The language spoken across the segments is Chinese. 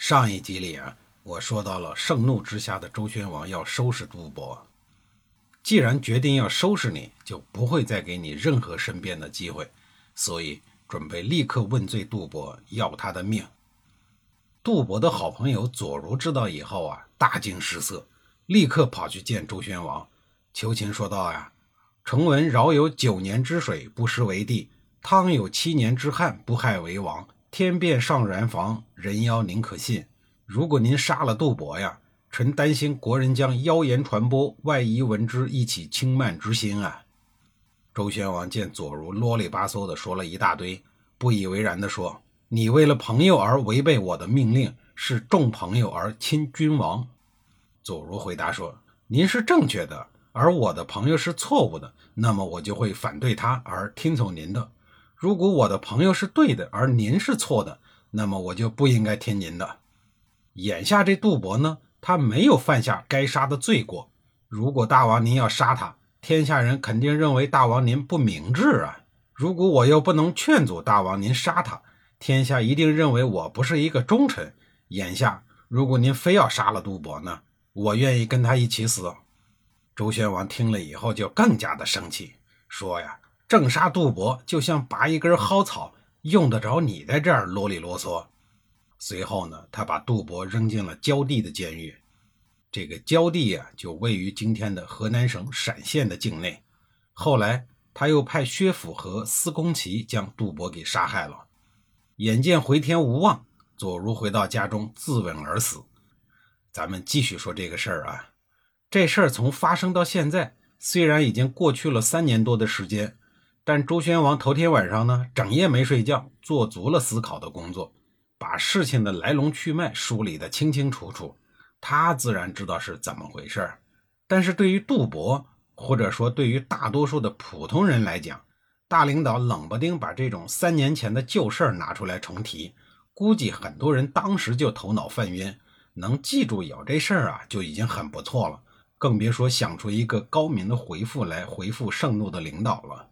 上一集里啊，我说到了盛怒之下的周宣王要收拾杜伯。既然决定要收拾你，就不会再给你任何申辩的机会，所以准备立刻问罪杜伯，要他的命。杜伯的好朋友左如知道以后啊，大惊失色，立刻跑去见周宣王，求情说道呀：“臣闻尧有九年之水，不失为帝；汤有七年之旱，不害为王。”天变上然防，人妖宁可信？如果您杀了杜伯呀，臣担心国人将妖言传播，外夷闻之，一起轻慢之心啊！周宣王见左如啰里吧嗦的说了一大堆，不以为然的说：“你为了朋友而违背我的命令，是重朋友而轻君王。”左如回答说：“您是正确的，而我的朋友是错误的，那么我就会反对他而听从您的。”如果我的朋友是对的，而您是错的，那么我就不应该听您的。眼下这杜伯呢，他没有犯下该杀的罪过。如果大王您要杀他，天下人肯定认为大王您不明智啊。如果我又不能劝阻大王您杀他，天下一定认为我不是一个忠臣。眼下，如果您非要杀了杜伯呢，我愿意跟他一起死。周宣王听了以后就更加的生气，说呀。正杀杜伯就像拔一根蒿草，用得着你在这儿啰里啰嗦。随后呢，他把杜伯扔进了焦地的监狱。这个焦地啊，就位于今天的河南省陕县的境内。后来他又派薛府和司公齐将杜伯给杀害了。眼见回天无望，左如回到家中自刎而死。咱们继续说这个事儿啊。这事儿从发生到现在，虽然已经过去了三年多的时间。但周宣王头天晚上呢，整夜没睡觉，做足了思考的工作，把事情的来龙去脉梳理得清清楚楚。他自然知道是怎么回事但是对于杜伯，或者说对于大多数的普通人来讲，大领导冷不丁把这种三年前的旧事儿拿出来重提，估计很多人当时就头脑犯晕，能记住有这事儿啊，就已经很不错了，更别说想出一个高明的回复来回复盛怒的领导了。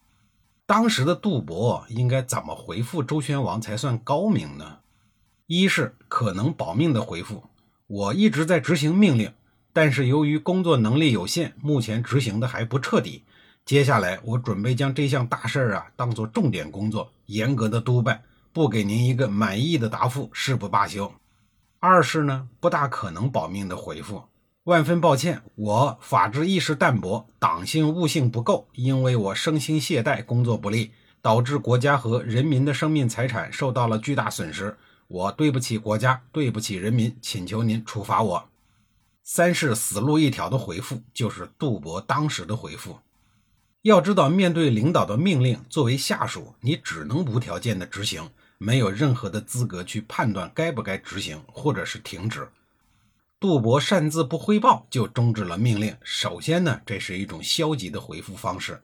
当时的杜伯应该怎么回复周宣王才算高明呢？一是可能保命的回复，我一直在执行命令，但是由于工作能力有限，目前执行的还不彻底。接下来我准备将这项大事儿啊当做重点工作，严格的督办，不给您一个满意的答复誓不罢休。二是呢，不大可能保命的回复。万分抱歉，我法治意识淡薄，党性悟性不够，因为我生心懈怠，工作不力，导致国家和人民的生命财产受到了巨大损失。我对不起国家，对不起人民，请求您处罚我。三是死路一条的回复，就是杜博当时的回复。要知道，面对领导的命令，作为下属，你只能无条件的执行，没有任何的资格去判断该不该执行，或者是停止。杜伯擅自不汇报就终止了命令。首先呢，这是一种消极的回复方式。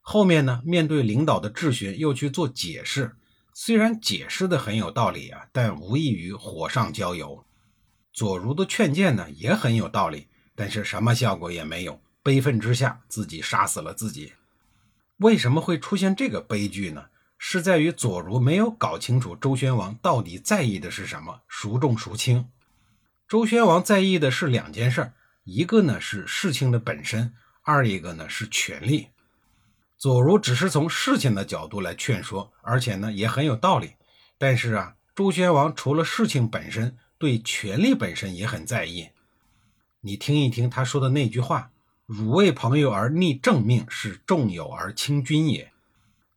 后面呢，面对领导的质询又去做解释，虽然解释的很有道理啊，但无异于火上浇油。左如的劝谏呢也很有道理，但是什么效果也没有。悲愤之下，自己杀死了自己。为什么会出现这个悲剧呢？是在于左如没有搞清楚周宣王到底在意的是什么，孰重孰轻。周宣王在意的是两件事儿，一个呢是事情的本身，二一个呢是权力。左如只是从事情的角度来劝说，而且呢也很有道理。但是啊，周宣王除了事情本身，对权力本身也很在意。你听一听他说的那句话：“汝为朋友而逆正命，是重友而轻君也。”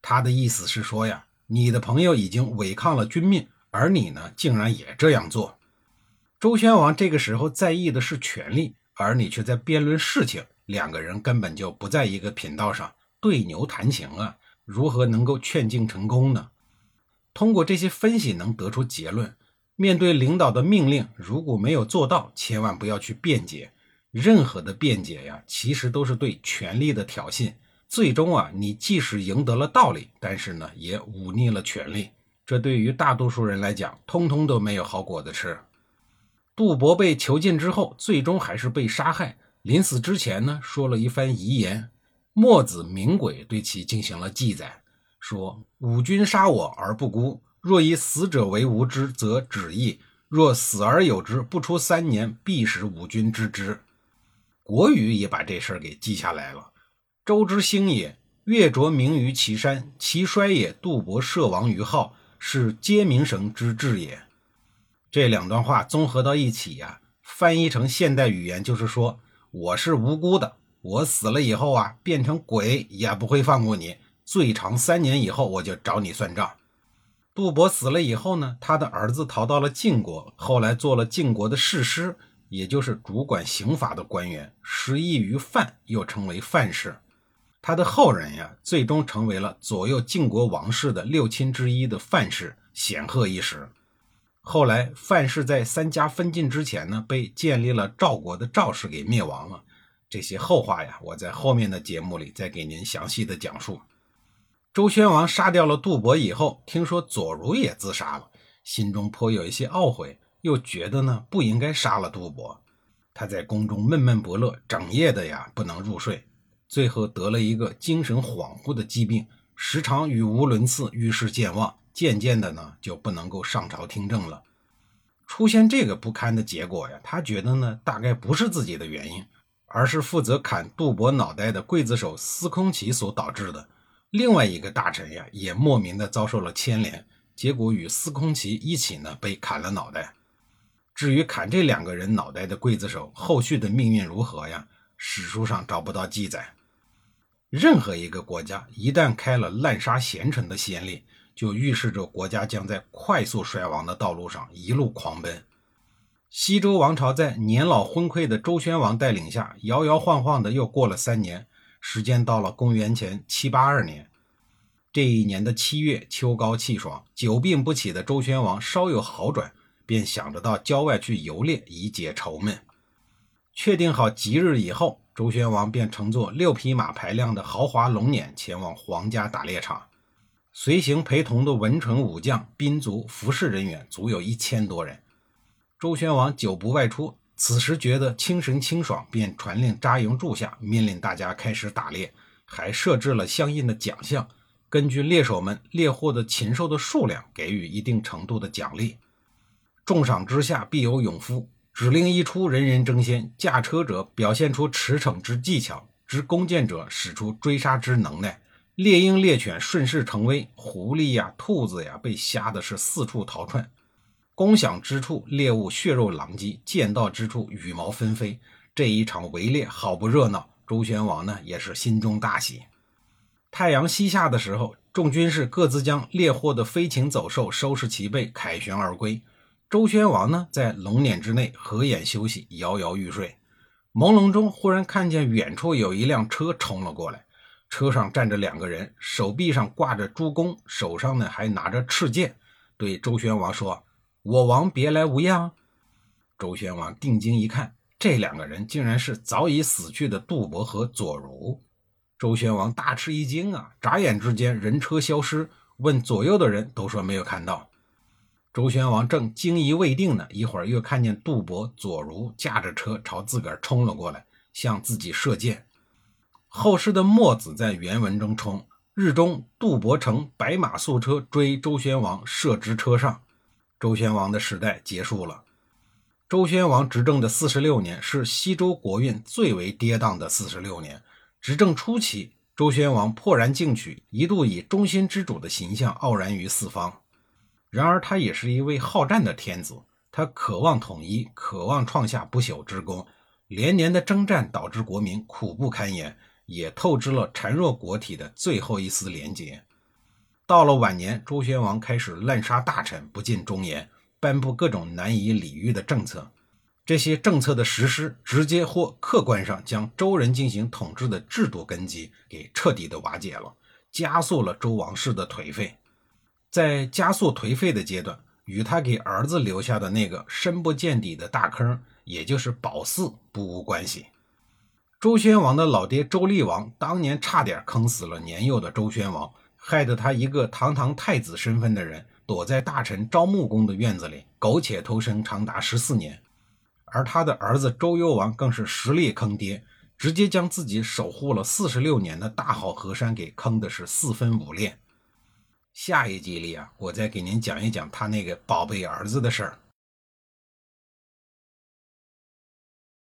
他的意思是说呀，你的朋友已经违抗了君命，而你呢竟然也这样做。周宣王这个时候在意的是权力，而你却在辩论事情，两个人根本就不在一个频道上，对牛弹琴啊，如何能够劝进成功呢？通过这些分析能得出结论：面对领导的命令，如果没有做到，千万不要去辩解。任何的辩解呀，其实都是对权力的挑衅。最终啊，你即使赢得了道理，但是呢，也忤逆了权力。这对于大多数人来讲，通通都没有好果子吃。杜伯被囚禁之后，最终还是被杀害。临死之前呢，说了一番遗言。墨子明鬼对其进行了记载，说：“吾君杀我而不孤，若以死者为无知，则止矣；若死而有之，不出三年，必使吾君知之。”国语也把这事儿给记下来了。周之兴也，月着名于岐山，其衰也。杜伯射亡于号，是皆明神之至也。这两段话综合到一起呀，翻译成现代语言就是说：我是无辜的，我死了以后啊，变成鬼也不会放过你，最长三年以后我就找你算账。杜伯死了以后呢，他的儿子逃到了晋国，后来做了晋国的士师。也就是主管刑法的官员，失意于范，又称为范氏。他的后人呀，最终成为了左右晋国王室的六亲之一的范氏，显赫一时。后来范氏在三家分晋之前呢，被建立了赵国的赵氏给灭亡了。这些后话呀，我在后面的节目里再给您详细的讲述。周宣王杀掉了杜伯以后，听说左如也自杀了，心中颇有一些懊悔。又觉得呢不应该杀了杜伯，他在宫中闷闷不乐，整夜的呀不能入睡，最后得了一个精神恍惚的疾病，时常语无伦次，遇事健忘，渐渐的呢就不能够上朝听政了。出现这个不堪的结果呀，他觉得呢大概不是自己的原因，而是负责砍杜伯脑袋的刽子手司空齐所导致的。另外一个大臣呀也莫名的遭受了牵连，结果与司空齐一起呢被砍了脑袋。至于砍这两个人脑袋的刽子手后续的命运如何呀？史书上找不到记载。任何一个国家一旦开了滥杀贤臣的先例，就预示着国家将在快速衰亡的道路上一路狂奔。西周王朝在年老昏聩的周宣王带领下，摇摇晃晃的又过了三年，时间到了公元前七八二年。这一年的七月，秋高气爽，久病不起的周宣王稍有好转。便想着到郊外去游猎，以解愁闷。确定好吉日以后，周宣王便乘坐六匹马排量的豪华龙辇前往皇家打猎场。随行陪同的文臣武将、兵卒、服侍人员足有一千多人。周宣王久不外出，此时觉得清神清爽，便传令扎营住下，命令大家开始打猎，还设置了相应的奖项，根据猎手们猎获的禽兽的数量，给予一定程度的奖励。重赏之下必有勇夫，指令一出，人人争先。驾车者表现出驰骋之技巧，执弓箭者使出追杀之能耐。猎鹰猎犬顺势成威，狐狸呀、兔子呀被吓得是四处逃窜。攻响之处，猎物血肉狼藉；见到之处，羽毛纷飞。这一场围猎好不热闹。周宣王呢也是心中大喜。太阳西下的时候，众军士各自将猎获的飞禽走兽收拾齐备，凯旋而归。周宣王呢，在龙辇之内合眼休息，摇摇欲睡。朦胧中，忽然看见远处有一辆车冲了过来，车上站着两个人，手臂上挂着朱弓，手上呢还拿着赤剑，对周宣王说：“我王别来无恙。”周宣王定睛一看，这两个人竟然是早已死去的杜伯和左如。周宣王大吃一惊啊！眨眼之间，人车消失，问左右的人，都说没有看到。周宣王正惊疑未定呢，一会儿又看见杜伯、左如驾着车朝自个儿冲了过来，向自己射箭。后世的墨子在原文中称：“日中，杜伯乘白马素车追周宣王，射之车上。”周宣王的时代结束了。周宣王执政的四十六年是西周国运最为跌宕的四十六年。执政初期，周宣王破然进取，一度以中心之主的形象傲然于四方。然而，他也是一位好战的天子，他渴望统一，渴望创下不朽之功。连年的征战导致国民苦不堪言，也透支了孱弱国体的最后一丝廉洁。到了晚年，周宣王开始滥杀大臣，不尽忠言，颁布各种难以理喻的政策。这些政策的实施，直接或客观上将周人进行统治的制度根基给彻底的瓦解了，加速了周王室的颓废。在加速颓废的阶段，与他给儿子留下的那个深不见底的大坑，也就是宝寺，不无关系。周宣王的老爹周厉王当年差点坑死了年幼的周宣王，害得他一个堂堂太子身份的人，躲在大臣昭穆公的院子里苟且偷生长达十四年。而他的儿子周幽王更是实力坑爹，直接将自己守护了四十六年的大好河山给坑的是四分五裂。下一集里啊，我再给您讲一讲他那个宝贝儿子的事儿。